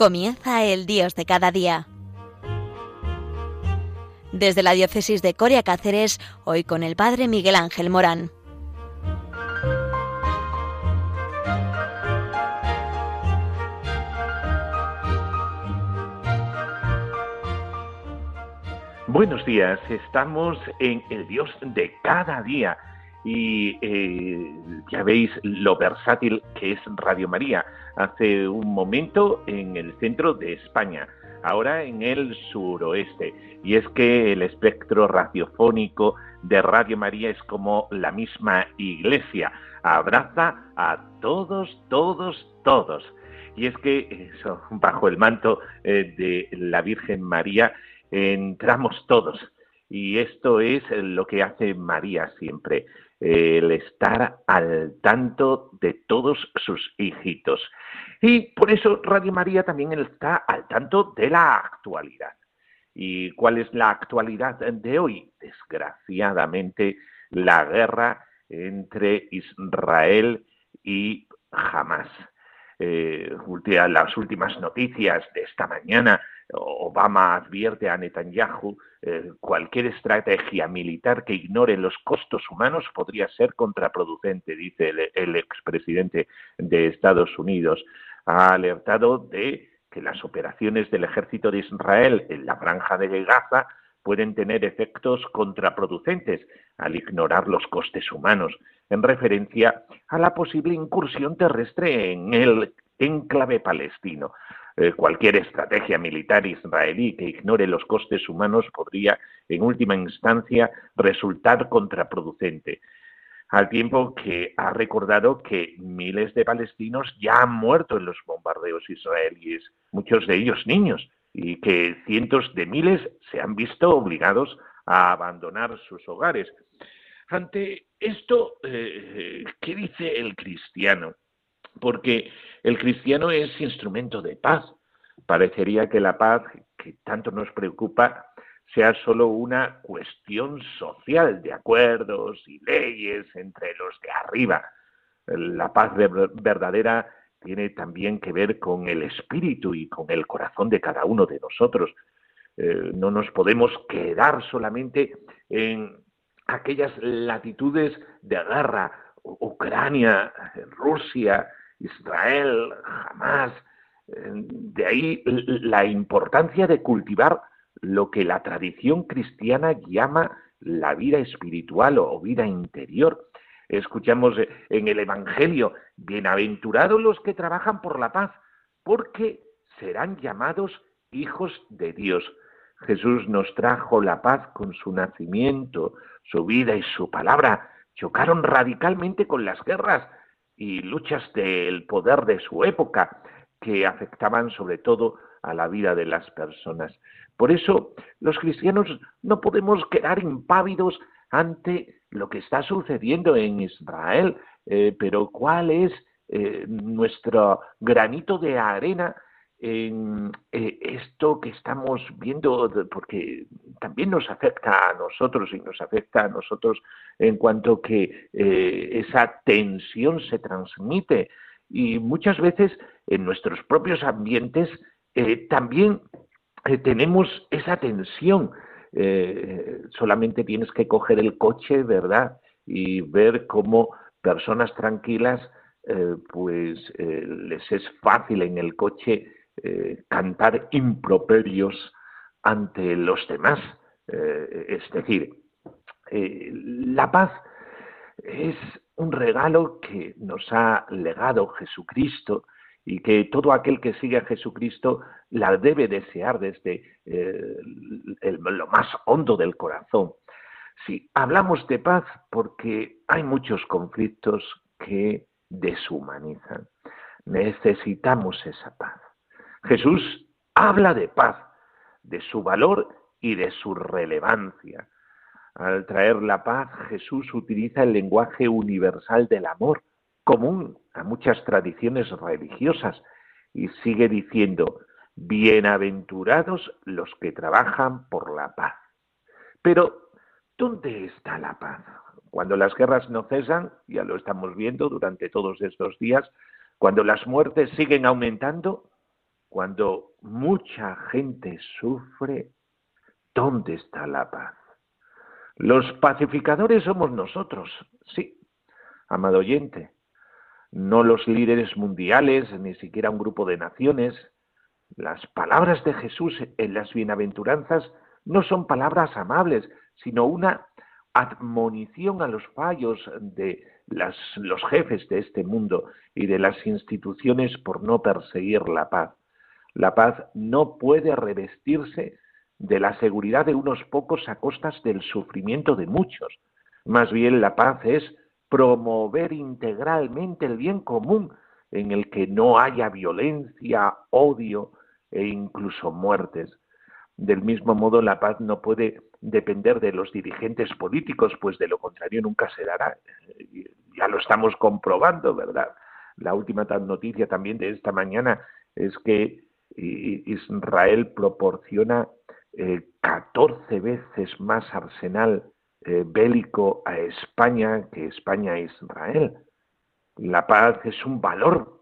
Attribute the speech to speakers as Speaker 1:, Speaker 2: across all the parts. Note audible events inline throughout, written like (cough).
Speaker 1: Comienza el Dios de cada día. Desde la diócesis de Coria Cáceres, hoy con el Padre Miguel Ángel Morán.
Speaker 2: Buenos días, estamos en el Dios de cada día y eh, ya veis lo versátil que es Radio María. Hace un momento en el centro de España, ahora en el suroeste. Y es que el espectro radiofónico de Radio María es como la misma iglesia, abraza a todos, todos, todos. Y es que eso, bajo el manto eh, de la Virgen María entramos todos. Y esto es lo que hace María siempre el estar al tanto de todos sus hijitos. Y por eso Radio María también está al tanto de la actualidad. ¿Y cuál es la actualidad de hoy? Desgraciadamente, la guerra entre Israel y Hamas. Eh, las últimas noticias de esta mañana Obama advierte a Netanyahu eh, cualquier estrategia militar que ignore los costos humanos podría ser contraproducente, dice el, expresidente de Estados Unidos. Ha alertado de que las operaciones del ejército de Israel en la franja de Gaza pueden tener efectos contraproducentes al ignorar los costes humanos, en referencia a la posible incursión terrestre en el enclave palestino. Eh, cualquier estrategia militar israelí que ignore los costes humanos podría, en última instancia, resultar contraproducente, al tiempo que ha recordado que miles de palestinos ya han muerto en los bombardeos israelíes, muchos de ellos niños, y que cientos de miles se han visto obligados a abandonar sus hogares. Ante esto, eh, ¿qué dice el cristiano? Porque el cristiano es instrumento de paz. Parecería que la paz, que tanto nos preocupa, sea solo una cuestión social de acuerdos y leyes entre los de arriba. La paz verdadera tiene también que ver con el espíritu y con el corazón de cada uno de nosotros. Eh, no nos podemos quedar solamente en aquellas latitudes de guerra, Ucrania, Rusia, Israel, jamás. De ahí la importancia de cultivar lo que la tradición cristiana llama la vida espiritual o vida interior. Escuchamos en el Evangelio, bienaventurados los que trabajan por la paz, porque serán llamados hijos de Dios. Jesús nos trajo la paz con su nacimiento, su vida y su palabra. Chocaron radicalmente con las guerras, y luchas del poder de su época que afectaban sobre todo a la vida de las personas. Por eso los cristianos no podemos quedar impávidos ante lo que está sucediendo en Israel, eh, pero ¿cuál es eh, nuestro granito de arena en eh, esto que estamos viendo, porque también nos afecta a nosotros y nos afecta a nosotros en cuanto que eh, esa tensión se transmite y muchas veces en nuestros propios ambientes eh, también tenemos esa tensión. solamente tienes que coger el coche, ¿verdad? Y ver cómo personas tranquilas, pues les es fácil en el coche eh, cantar improperios ante los demás. Eh, es decir, eh, la paz es un regalo que nos ha legado Jesucristo y que todo aquel que sigue a Jesucristo la debe desear desde lo más hondo del corazón. Sí, hablamos de paz porque hay muchos conflictos que deshumanizan. Necesitamos esa paz. Jesús habla de paz, de su valor y de su relevancia. Al traer la paz, Jesús utiliza el lenguaje universal del amor, común a muchas tradiciones religiosas, y sigue diciendo, bienaventurados los que trabajan por la paz. Pero, ¿dónde está la paz? Cuando las guerras no cesan, ya lo estamos viendo durante todos estos días, cuando las muertes siguen aumentando, cuando mucha gente sufre, ¿dónde está la paz? Los pacificadores somos nosotros, sí, amado oyente, no los líderes mundiales, ni siquiera un grupo de naciones. Las palabras de Jesús en las bienaventuranzas no son palabras amables, sino una admonición a los fallos de los jefes de este mundo y de las instituciones por no perseguir la paz. La paz no puede revestirse de la seguridad de unos pocos a costas del sufrimiento de muchos. Más bien la paz es promover integralmente el bien común en el que no haya violencia, odio e incluso muertes. Del mismo modo, la paz no puede depender de los dirigentes políticos, pues de lo contrario nunca se dará. Ya lo estamos comprobando, ¿verdad? La última noticia también de esta mañana es que Israel proporciona 14 eh, veces más arsenal eh, bélico a España que España a Israel. La paz es un valor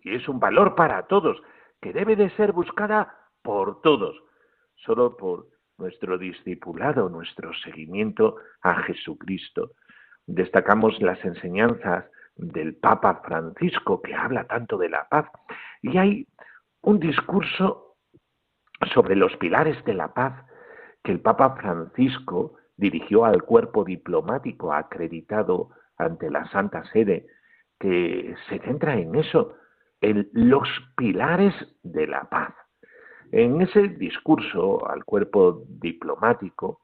Speaker 2: y es un valor para todos que debe de ser buscada por todos, solo por nuestro discipulado, nuestro seguimiento a Jesucristo. Destacamos las enseñanzas del Papa Francisco que habla tanto de la paz y hay un discurso sobre los pilares de la paz que el Papa Francisco dirigió al cuerpo diplomático acreditado ante la Santa Sede, que se centra en eso, en los pilares de la paz. En ese discurso al cuerpo diplomático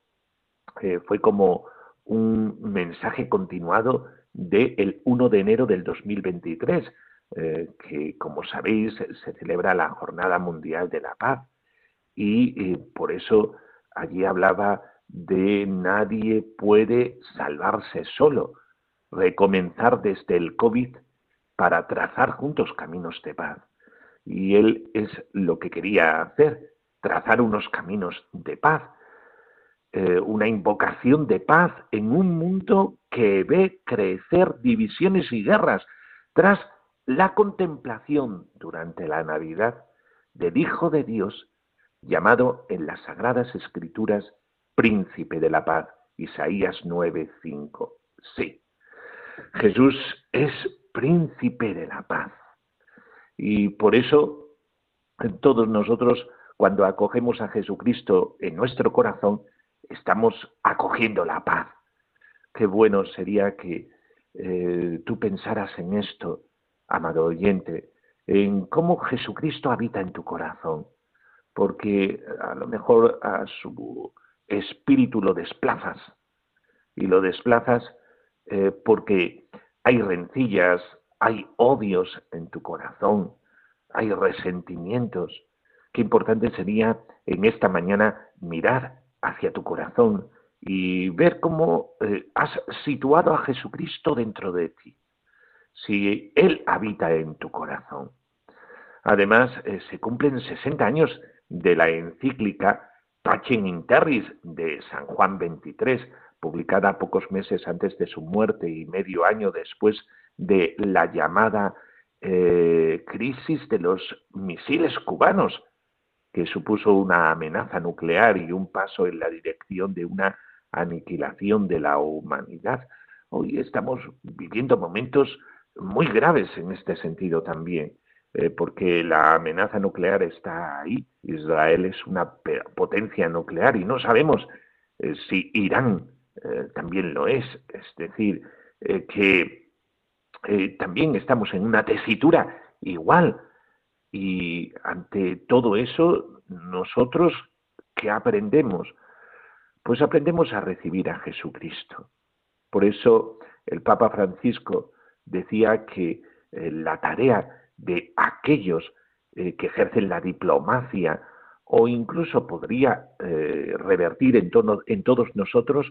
Speaker 2: eh, fue como un mensaje continuado del 1 de enero del 2023, eh, que como sabéis se celebra la Jornada Mundial de la Paz y eh, por eso allí hablaba de nadie puede salvarse solo, recomenzar desde el COVID para trazar juntos caminos de paz. Y él es lo que quería hacer, trazar unos caminos de paz, eh, una invocación de paz en un mundo que ve crecer divisiones y guerras tras la contemplación durante la Navidad del Hijo de Dios, llamado en las Sagradas Escrituras príncipe de la paz. Isaías 9:5. Sí, Jesús es príncipe de la paz. Y por eso todos nosotros, cuando acogemos a Jesucristo en nuestro corazón, estamos acogiendo la paz. Qué bueno sería que eh, tú pensaras en esto, amado oyente, en cómo Jesucristo habita en tu corazón, porque a lo mejor a su espíritu lo desplazas. Y lo desplazas eh, porque hay rencillas, hay odios en tu corazón, hay resentimientos. Qué importante sería en esta mañana mirar hacia tu corazón y ver cómo eh, has situado a Jesucristo dentro de ti, si Él habita en tu corazón. Además, eh, se cumplen 60 años de la encíclica Pacem in Terris de San Juan XXIII, publicada pocos meses antes de su muerte y medio año después de la llamada eh, crisis de los misiles cubanos, que supuso una amenaza nuclear y un paso en la dirección de una aniquilación de la humanidad. Hoy estamos viviendo momentos muy graves en este sentido también. Eh, porque la amenaza nuclear está ahí. Israel es una potencia nuclear y no sabemos eh, si Irán eh, también lo es. Es decir, que también estamos en una tesitura igual. Y ante todo eso, nosotros, ¿qué aprendemos? Pues aprendemos a recibir a Jesucristo. Por eso el Papa Francisco decía que la tarea de aquellos eh, que ejercen la diplomacia o incluso podría eh, revertir en, en todos nosotros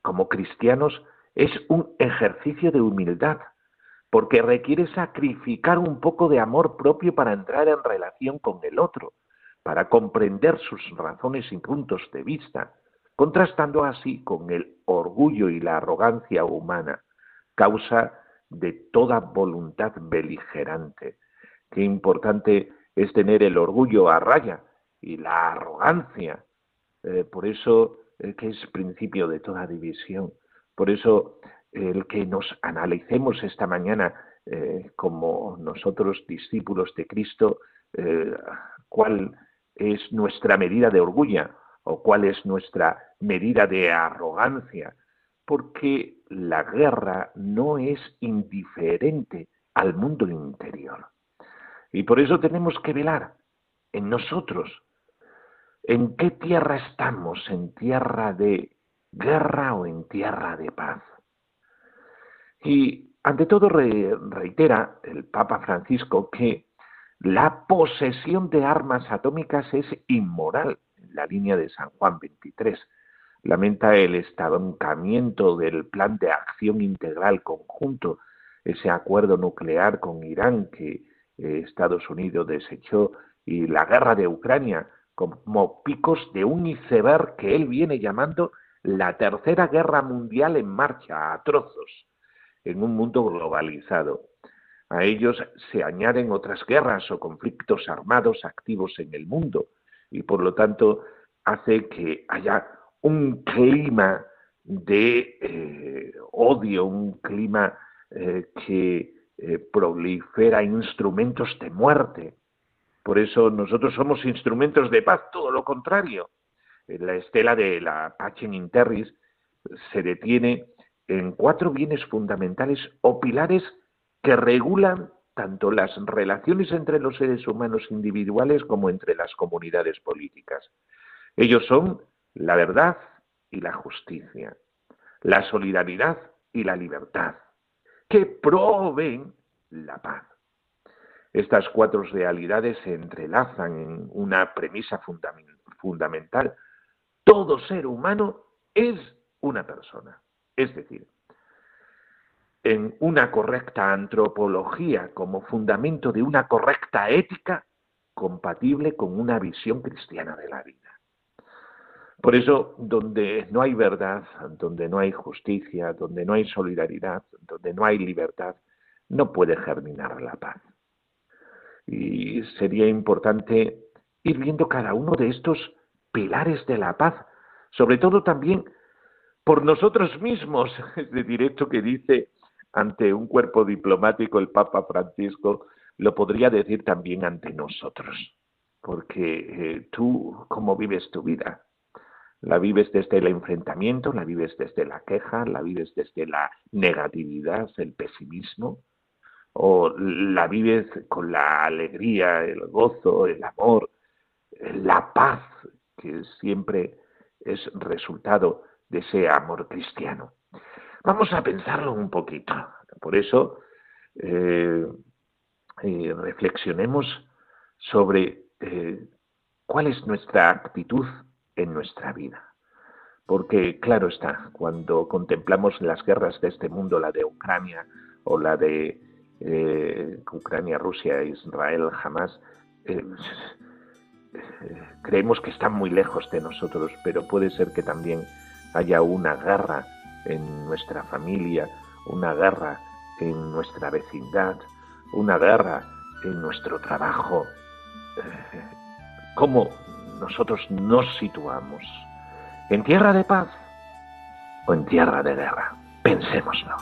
Speaker 2: como cristianos es un ejercicio de humildad, porque requiere sacrificar un poco de amor propio para entrar en relación con el otro, para comprender sus razones y puntos de vista, contrastando así con el orgullo y la arrogancia humana, causa de toda voluntad beligerante. Qué importante es tener el orgullo a raya y la arrogancia. Eh, por eso eh, que es principio de toda división. Por eso el que nos analicemos esta mañana eh, como nosotros discípulos de Cristo, cuál es nuestra medida de orgullo o cuál es nuestra medida de arrogancia, porque la guerra no es indiferente al mundo interior. Y por eso tenemos que velar en nosotros. ¿En qué tierra estamos? ¿En tierra de guerra o en tierra de paz? Y ante todo reitera el Papa Francisco que la posesión de armas atómicas es inmoral, en la línea de San Juan 23. Lamenta el estancamiento del plan de acción integral conjunto, ese acuerdo nuclear con Irán que eh, Estados Unidos desechó y la guerra de Ucrania como picos de un iceberg que él viene llamando la tercera guerra mundial en marcha a trozos en un mundo globalizado. A ellos se añaden otras guerras o conflictos armados activos en el mundo y por lo tanto hace que haya un clima de eh, odio, un clima eh, que eh, prolifera instrumentos de muerte. Por eso nosotros somos instrumentos de paz, todo lo contrario. La estela de la Pacem Interris se detiene en cuatro bienes fundamentales o pilares que regulan tanto las relaciones entre los seres humanos individuales como entre las comunidades políticas. Ellos son la verdad y la justicia, la solidaridad y la libertad, que proveen la paz. Estas cuatro realidades se entrelazan en una premisa fundamental. Todo ser humano es una persona. Es decir, en una correcta antropología como fundamento de una correcta ética compatible con una visión cristiana de la vida. Por eso, donde no hay verdad, donde no hay justicia, donde no hay solidaridad, donde no hay libertad, no puede germinar la paz. Y sería importante ir viendo cada uno de estos pilares de la paz, sobre todo también por nosotros mismos, es decir, esto que dice ante un cuerpo diplomático el Papa Francisco, lo podría decir también ante nosotros, porque eh, tú, ¿cómo vives tu vida? La vives desde el enfrentamiento, la vives desde la queja, la vives desde la negatividad, el pesimismo, o la vives con la alegría, el gozo, el amor, la paz, que siempre es resultado de ese amor cristiano. Vamos a pensarlo un poquito. Por eso, eh, eh, reflexionemos sobre eh, cuál es nuestra actitud en nuestra vida. Porque, claro está, cuando contemplamos las guerras de este mundo, la de Ucrania o la de Ucrania, Rusia, Israel, jamás, (laughs) creemos que están muy lejos de nosotros, pero puede ser que también haya una guerra en nuestra familia, una guerra en nuestra vecindad, una guerra en nuestro trabajo. Eh, ¿Cómo nosotros nos situamos? ¿En tierra de paz o en tierra de guerra? Pensémoslo.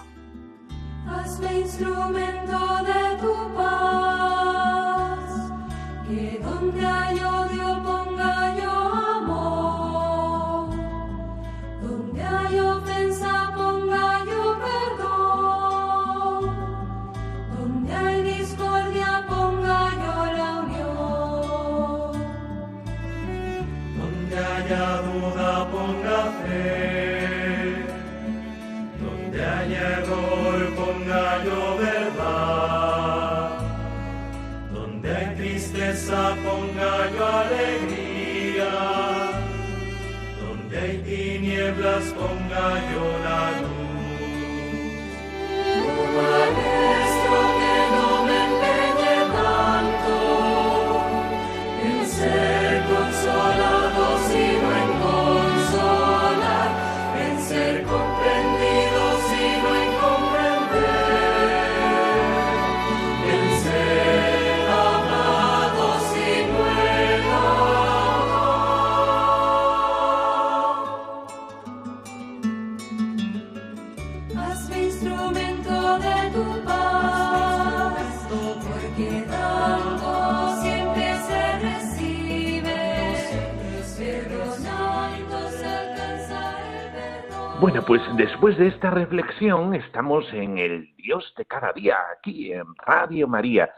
Speaker 2: Pues después de esta reflexión estamos en el Dios de cada día, aquí en Radio María.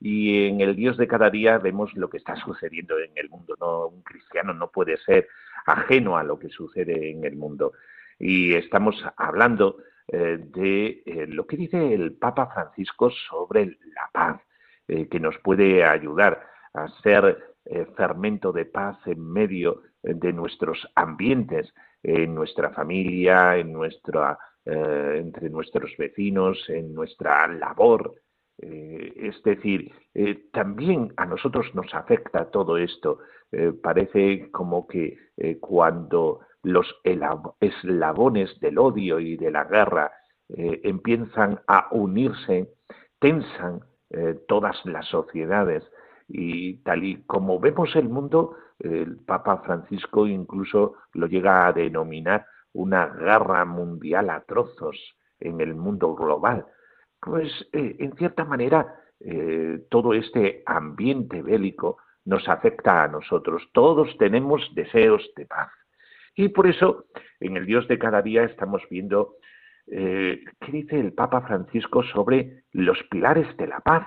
Speaker 2: Y en el Dios de cada día vemos lo que está sucediendo en el mundo. No, un cristiano no puede ser ajeno a lo que sucede en el mundo. Y estamos hablando eh, de eh, lo que dice el Papa Francisco sobre la paz, eh, que nos puede ayudar a ser fermento de paz en medio de nuestros ambientes en nuestra familia, en nuestra, eh, entre nuestros vecinos, en nuestra labor. Eh, es decir, eh, también a nosotros nos afecta todo esto. parece como que cuando los eslabones del odio y de la guerra empiezan a unirse, tensan todas las sociedades y tal y como vemos el mundo, el Papa Francisco incluso lo llega a denominar una guerra mundial a trozos en el mundo global. Pues eh, en cierta manera eh, todo este ambiente bélico nos afecta a nosotros. Todos tenemos deseos de paz. Y por eso en el Dios de cada día estamos viendo eh, qué dice el Papa Francisco sobre los pilares de la paz.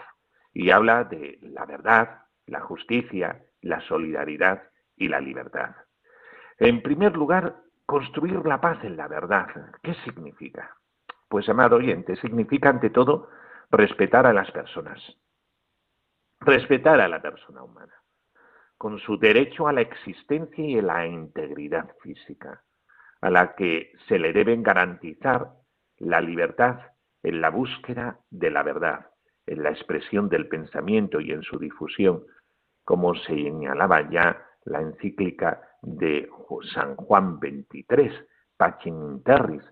Speaker 2: Y habla de la verdad, la justicia, la solidaridad y la libertad. En primer lugar, construir la paz en la verdad. ¿Qué significa? Pues, amado oyente, significa ante todo respetar a las personas, respetar a la persona humana, con su derecho a la existencia y a la integridad física, a la que se le deben garantizar la libertad en la búsqueda de la verdad, en la expresión del pensamiento y en su difusión, como señalaba ya la encíclica de San Juan XXIII, Pacem Terris.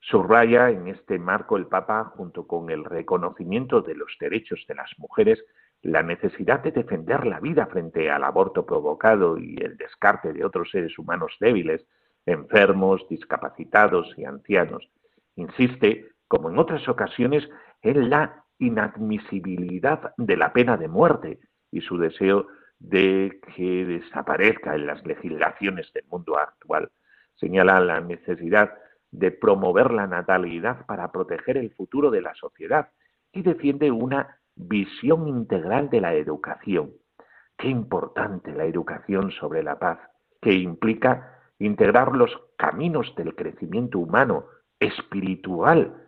Speaker 2: Subraya en este marco el Papa, junto con el reconocimiento de los derechos de las mujeres, la necesidad de defender la vida frente al aborto provocado y el descarte de otros seres humanos débiles, enfermos, discapacitados y ancianos. Insiste, como en otras ocasiones, en la inadmisibilidad de la pena de muerte y su deseo de que desaparezca en las legislaciones del mundo actual. Señala la necesidad de promover la natalidad para proteger el futuro de la sociedad y defiende una visión integral de la educación. Qué importante la educación sobre la paz, que implica integrar los caminos del crecimiento humano, espiritual,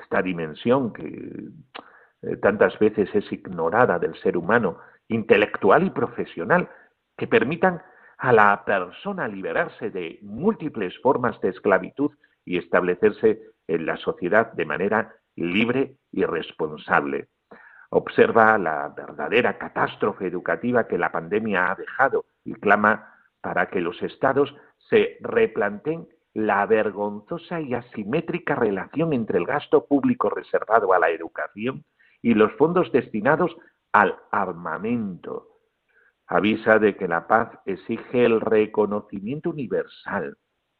Speaker 2: esta dimensión que eh, tantas veces es ignorada del ser humano, intelectual y profesional, que permitan a la persona liberarse de múltiples formas de esclavitud y establecerse en la sociedad de manera libre y responsable. Observa la verdadera catástrofe educativa que la pandemia ha dejado y clama para que los estados se replanteen la vergonzosa y asimétrica relación entre el gasto público reservado a la educación y los fondos destinados al armamento. Avisa de que la paz exige el reconocimiento universal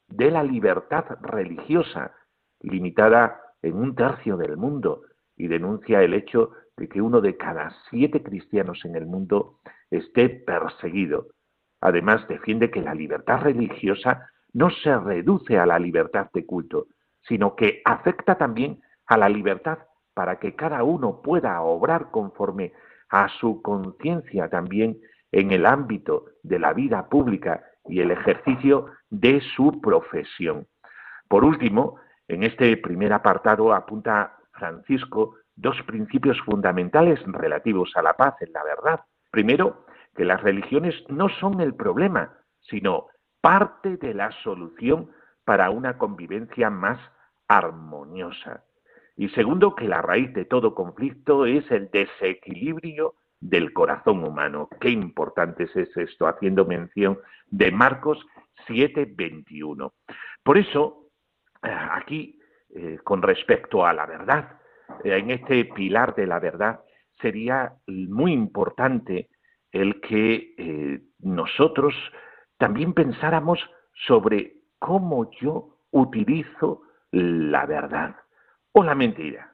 Speaker 2: de la libertad religiosa, limitada en un tercio del mundo, y denuncia el hecho de que uno de cada siete cristianos en el mundo esté perseguido. Además, defiende que la libertad religiosa no se reduce a la libertad de culto, sino que afecta también a la libertad para que cada uno pueda obrar conforme a su conciencia también en el ámbito de la vida pública y el ejercicio de su profesión. Por último, en este primer apartado apunta Francisco dos principios fundamentales relativos a la paz en la verdad. Primero, que las religiones no son el problema, sino parte de la solución para una convivencia más armoniosa. Y segundo, que la raíz de todo conflicto es el desequilibrio del corazón humano. Qué importante es esto, haciendo mención de Marcos 7:21. Por eso, eh, aquí, eh, con respecto a la verdad, eh, en este pilar de la verdad, sería muy importante el que nosotros también pensáramos sobre cómo yo utilizo la verdad o la mentira.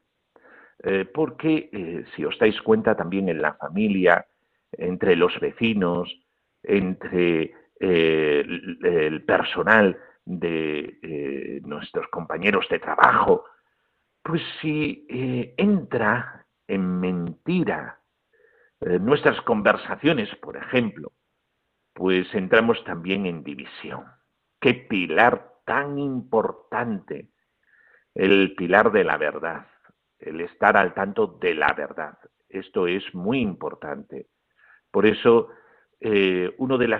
Speaker 2: eh, porque si os dais cuenta también en la familia, entre los vecinos, entre el personal de nuestros compañeros de trabajo, pues si entra en mentira nuestras conversaciones, por ejemplo, pues entramos también en división. Qué pilar tan importante, el pilar de la verdad, el estar al tanto de la verdad. Esto es muy importante. Por eso, eh, uno de,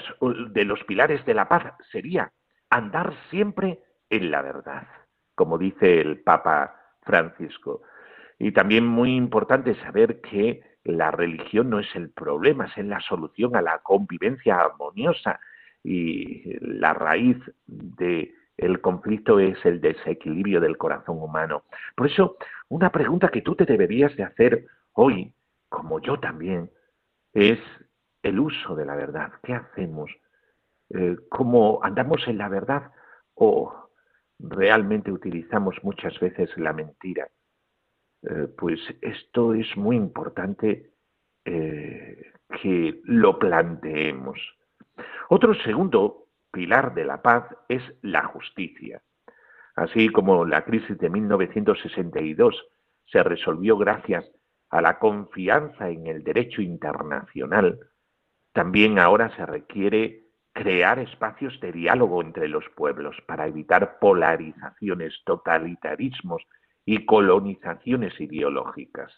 Speaker 2: de los pilares de la paz sería andar siempre en la verdad, como dice el Papa Francisco. Y también muy importante saber que la religión no es el problema, es la solución a la convivencia armoniosa y la raíz del el conflicto es el desequilibrio del corazón humano. Por eso, una pregunta que tú te deberías de hacer hoy, como yo también, es el uso de la verdad. ¿Qué hacemos? Eh, ¿Cómo andamos en la verdad o realmente utilizamos muchas veces la mentira? Eh, pues esto es muy importante eh, que lo planteemos. Otro segundo pilar de la paz es la justicia. Así como la crisis de 1962 se resolvió gracias a la confianza en el derecho internacional, también ahora se requiere crear espacios de diálogo entre los pueblos para evitar polarizaciones, totalitarismos y colonizaciones ideológicas.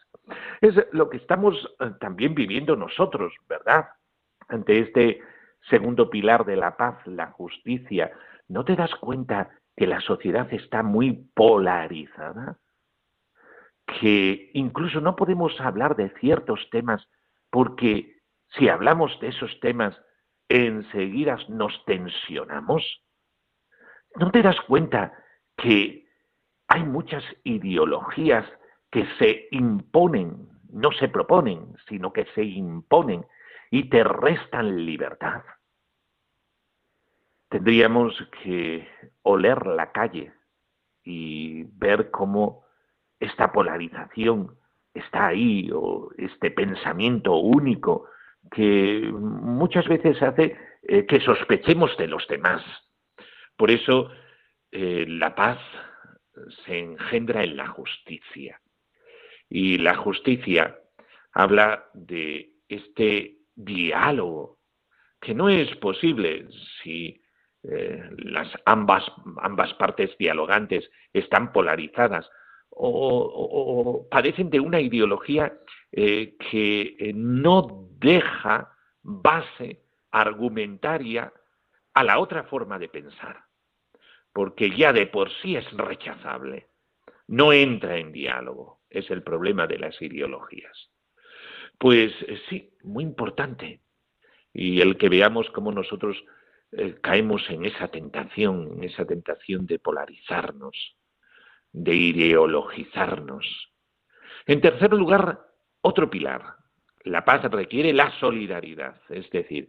Speaker 2: Es lo que estamos eh, también viviendo nosotros, ¿verdad? Ante este segundo pilar de la paz, la justicia, ¿no te das cuenta que la sociedad está muy polarizada? Que incluso no podemos hablar de ciertos temas porque si hablamos de esos temas, enseguida nos tensionamos. ¿No te das cuenta que hay muchas ideologías que se imponen, no se proponen, sino que se imponen y te restan libertad. Tendríamos que oler la calle y ver cómo esta polarización está ahí o este pensamiento único que muchas veces hace eh, que sospechemos de los demás. Por eso eh, la paz se engendra en la justicia. Y la justicia habla de este diálogo que no es posible si eh, las ambas, ambas partes dialogantes están polarizadas o, padecen de una ideología eh, que no deja base argumentaria a la otra forma de pensar porque ya de por sí es rechazable. No entra en diálogo. Es el problema de las ideologías. Pues eh, sí, muy importante. Y el que veamos cómo nosotros eh, caemos en esa tentación, en esa tentación de polarizarnos, de ideologizarnos. En tercer lugar, otro pilar. La paz requiere la solidaridad, es decir,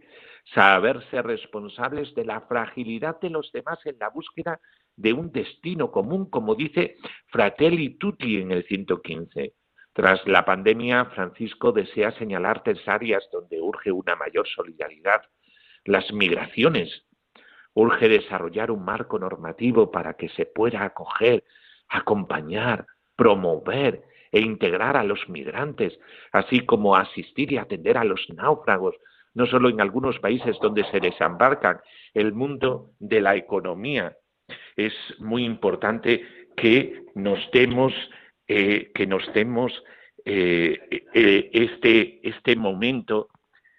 Speaker 2: saberse responsables de la fragilidad de los demás en la búsqueda de un destino común, como dice Fratelli Tutti en el 115. Tras la pandemia, Francisco desea señalar tres áreas donde urge una mayor solidaridad. Las migraciones. Urge desarrollar un marco normativo para que se pueda acoger, acompañar, promover e integrar a los migrantes, así como asistir y atender a los náufragos, no solo en algunos países donde se desembarcan, el mundo de la economía. Es muy importante que nos demos, eh, que nos demos eh, eh, este, este momento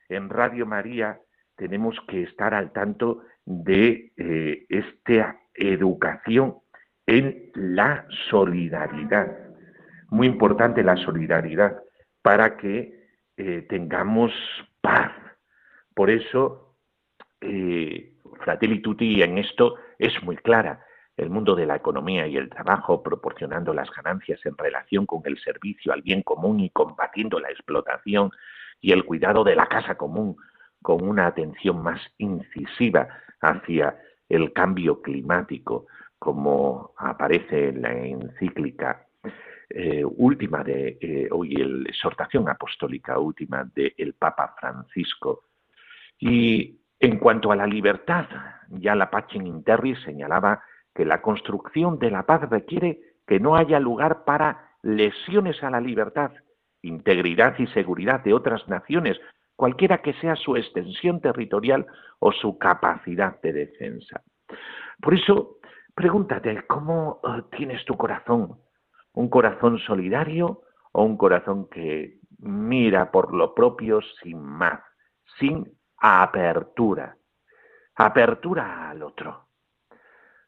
Speaker 2: en Radio María. Tenemos que estar al tanto de esta educación en la solidaridad. Muy importante la solidaridad para que tengamos paz por eso, eh, Fratelli Tutti en esto es muy clara. El mundo de la economía y el trabajo proporcionando las ganancias en relación con el servicio al bien común y combatiendo la explotación y el cuidado de la casa común con una atención más incisiva hacia el cambio climático, como aparece en la encíclica eh, última de eh, hoy, la exhortación apostólica última del Papa Francisco. Y en cuanto a la libertad, ya la Pachin Interri señalaba que la construcción de la paz requiere que no haya lugar para lesiones a la libertad, integridad y seguridad de otras naciones, cualquiera que sea su extensión territorial o su capacidad de defensa. Por eso, pregúntate, ¿cómo eh, tienes tu corazón? ¿Un corazón solidario o un corazón que mira por lo propio sin más, sin apertura? Apertura al otro.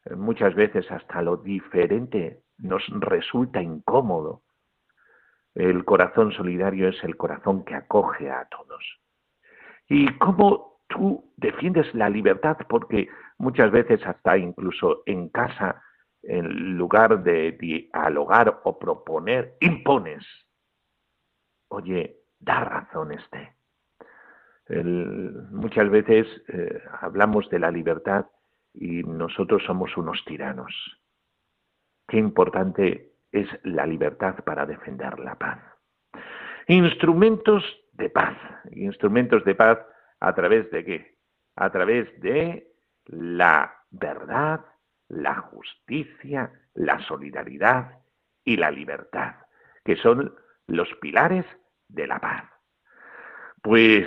Speaker 2: Eh, muchas veces hasta lo diferente nos resulta incómodo. El corazón solidario es el corazón que acoge a todos. ¿Y cómo tú defiendes la libertad? Porque muchas veces hasta incluso en casa, en lugar de dialogar o proponer, impones. Oye, da razón este. muchas veces eh, hablamos de la libertad y nosotros somos unos tiranos. Qué importante es la libertad para defender la paz. Instrumentos de paz. Instrumentos de paz a través de qué? A través de la verdad, la justicia, la solidaridad y la libertad, que son los pilares de la paz. Pues,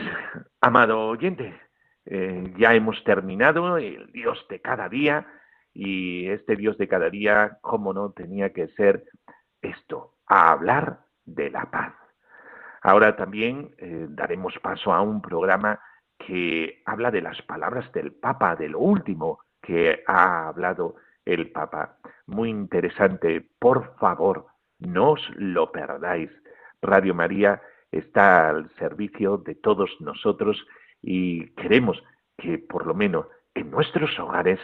Speaker 2: amado oyente, eh, ya hemos terminado el Dios de cada día y este Dios de cada día, cómo no, tenía que ser esto, a hablar de la paz. Ahora también eh, daremos paso a un programa que habla de las palabras del Papa, de lo último que ha hablado el Papa. Muy interesante, por favor, no os lo perdáis. Radio María está al servicio de todos nosotros y queremos que por lo menos en nuestros hogares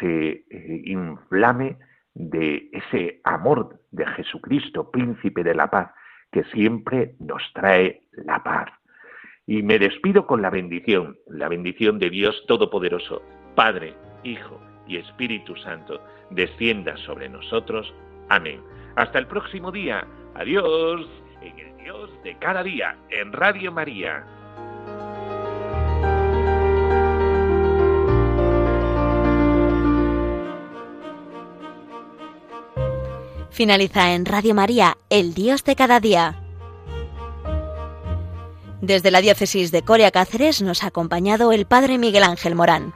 Speaker 2: se eh, inflame de ese amor de Jesucristo, príncipe de la paz, que siempre nos trae la paz. Y me despido con la bendición, la bendición de Dios Todopoderoso, Padre, Hijo y Espíritu Santo, descienda sobre nosotros. Amén. Hasta el próximo día. Adiós en el Dios de cada día, en Radio María.
Speaker 1: Finaliza en Radio María, El Dios de cada día. Desde la diócesis de Coria Cáceres nos ha acompañado el Padre Miguel Ángel Morán.